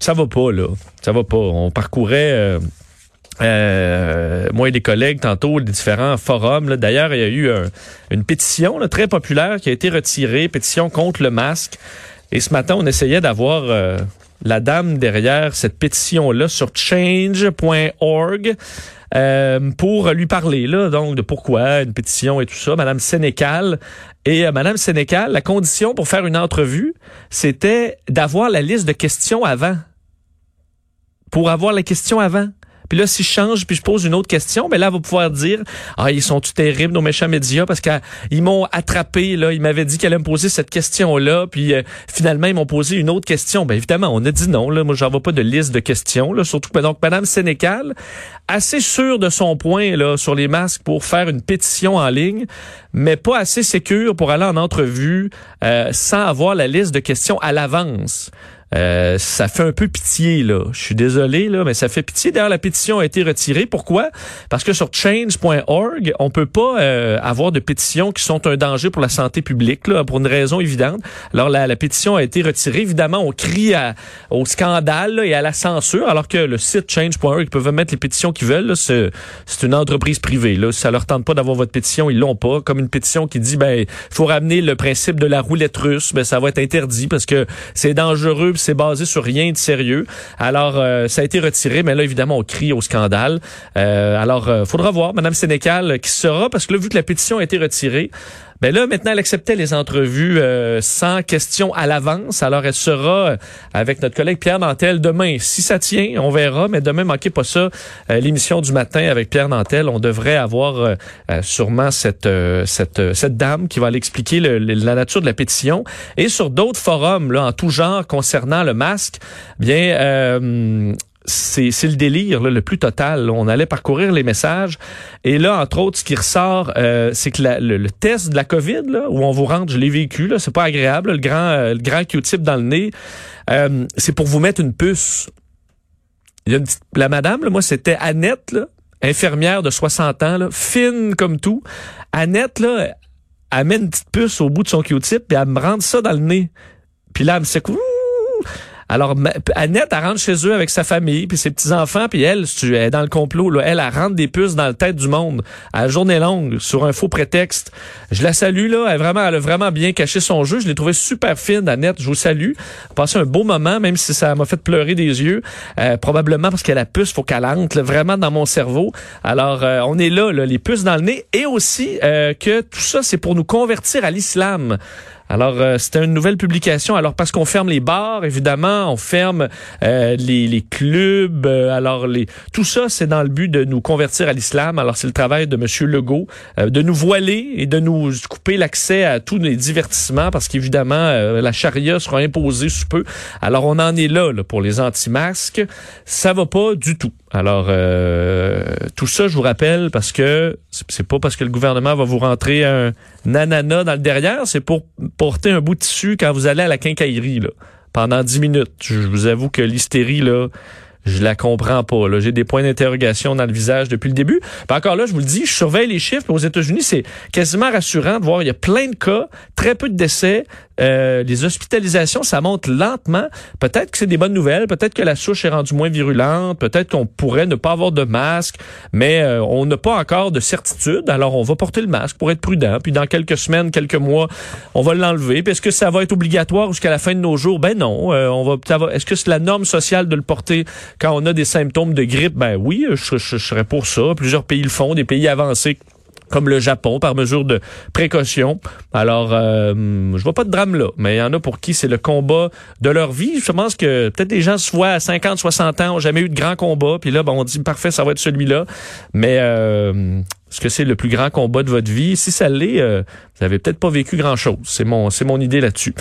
ça va pas, là. Ça va pas. On parcourait... Euh, euh, moi et des collègues tantôt des différents forums. D'ailleurs, il y a eu une pétition très populaire qui a été retirée, pétition contre le masque. Et ce matin, on essayait d'avoir euh, la dame derrière cette pétition-là sur change.org. Pour lui parler là donc de pourquoi une pétition et tout ça madame Sénécal et madame Sénécal la condition pour faire une entrevue c'était d'avoir la liste de questions avant pour avoir la question avant puis là, si je change, puis je pose une autre question, ben là, elle va pouvoir dire, ah, ils sont tout terribles, nos méchants médias, parce qu'ils m'ont attrapé, là, ils m'avaient dit qu'elle allait me poser cette question-là, puis euh, finalement, ils m'ont posé une autre question. Ben évidemment, on a dit non, là, moi, j'en vois pas de liste de questions, là, surtout que, donc, Madame Sénécal, assez sûre de son point, là, sur les masques pour faire une pétition en ligne, mais pas assez sécure pour aller en entrevue euh, sans avoir la liste de questions à l'avance. Euh, ça fait un peu pitié, là. Je suis désolé, là, mais ça fait pitié. D'ailleurs, la pétition a été retirée. Pourquoi? Parce que sur change.org, on peut pas euh, avoir de pétitions qui sont un danger pour la santé publique, là, pour une raison évidente. Alors, la, la pétition a été retirée. Évidemment, on crie au scandale et à la censure, alors que le site change.org, ils peuvent mettre les pétitions qu'ils veulent. C'est une entreprise privée. Là. Si ça leur tente pas d'avoir votre pétition, ils l'ont pas. Comme une pétition qui dit, ben, faut ramener le principe de la roulette russe, ben, ça va être interdit parce que c'est dangereux c'est basé sur rien de sérieux. Alors, euh, ça a été retiré, mais là, évidemment, on crie au scandale. Euh, alors, euh, faudra voir, Madame Sénécal, qui sera, parce que là, vu que la pétition a été retirée, ben là, maintenant, elle acceptait les entrevues euh, sans question à l'avance. Alors, elle sera avec notre collègue Pierre Nantel demain. Si ça tient, on verra. Mais demain, manquez pas ça. L'émission du matin avec Pierre Nantel, on devrait avoir sûrement cette, cette, cette dame qui va aller expliquer la nature de la pétition. Et sur d'autres forums, là, en tout genre, concernant le masque, bien... Euh, c'est le délire le plus total. On allait parcourir les messages et là, entre autres, ce qui ressort, euh, c'est que le, test de la COVID, là, où on vous rentre, je l'ai vécu, là, c'est pas agréable, le grand, euh, le grand Q-tip dans le nez, euh, c'est pour vous mettre une puce. Il y a une petite, la madame, moi, c'était Annette, infirmière de 60 ans, fine comme tout. Annette, là, elle met une petite puce au bout de son Q-tip et elle me rentre ça dans le nez. Puis là, elle me secoue. Alors, Annette, elle rentre chez eux avec sa famille, puis ses petits-enfants, puis elle, tu es dans le complot, là, elle, elle rentre des puces dans la tête du monde à journée longue, sur un faux prétexte. Je la salue, là. Elle, vraiment, elle a vraiment bien caché son jeu. Je l'ai trouvé super fine, Annette. Je vous salue. Passé un beau moment, même si ça m'a fait pleurer des yeux. Euh, probablement parce qu'elle a la puce, faut qu'elle entre vraiment dans mon cerveau. Alors, euh, on est là, là, les puces dans le nez. Et aussi euh, que tout ça, c'est pour nous convertir à l'islam. Alors, euh, c'était une nouvelle publication. Alors, parce qu'on ferme les bars, évidemment, on ferme euh, les, clubs. Euh, alors, les, tout ça, c'est dans le but de nous convertir à l'islam. Alors, c'est le travail de Monsieur Legault de nous voiler et de nous couper l'accès à tous les divertissements parce qu'évidemment, la charia sera imposée sous peu. Alors, on en est là, là pour les anti-masques. Ça va pas du tout. Alors, tout ça, je vous rappelle, parce que c'est pas parce que le gouvernement va vous rentrer un nanana dans le derrière, c'est pour porter un bout de tissu quand vous allez à la quincaillerie, là, pendant dix minutes. Je vous avoue que l'hystérie, là, je la comprends pas. Là, j'ai des points d'interrogation dans le visage depuis le début. Puis encore là, je vous le dis, je surveille les chiffres. Aux États-Unis, c'est quasiment rassurant de voir il y a plein de cas, très peu de décès. Euh, les hospitalisations, ça monte lentement. Peut-être que c'est des bonnes nouvelles. Peut-être que la souche est rendue moins virulente. Peut-être qu'on pourrait ne pas avoir de masque, mais euh, on n'a pas encore de certitude. Alors, on va porter le masque pour être prudent. Puis dans quelques semaines, quelques mois, on va l'enlever. Puis est-ce que ça va être obligatoire jusqu'à la fin de nos jours? Ben non. Euh, on va. Est-ce que c'est la norme sociale de le porter quand on a des symptômes de grippe? Ben oui, je, je serais pour ça. Plusieurs pays le font, des pays avancés comme le Japon, par mesure de précaution. Alors, euh, je vois pas de drame là, mais il y en a pour qui c'est le combat de leur vie. Je pense que peut-être des gens se voient à 50, 60 ans, ont jamais eu de grand combat, puis là, ben, on dit parfait, ça va être celui-là. Mais euh, est-ce que c'est le plus grand combat de votre vie? Si ça l'est, euh, vous avez peut-être pas vécu grand-chose. C'est mon, c'est mon idée là-dessus.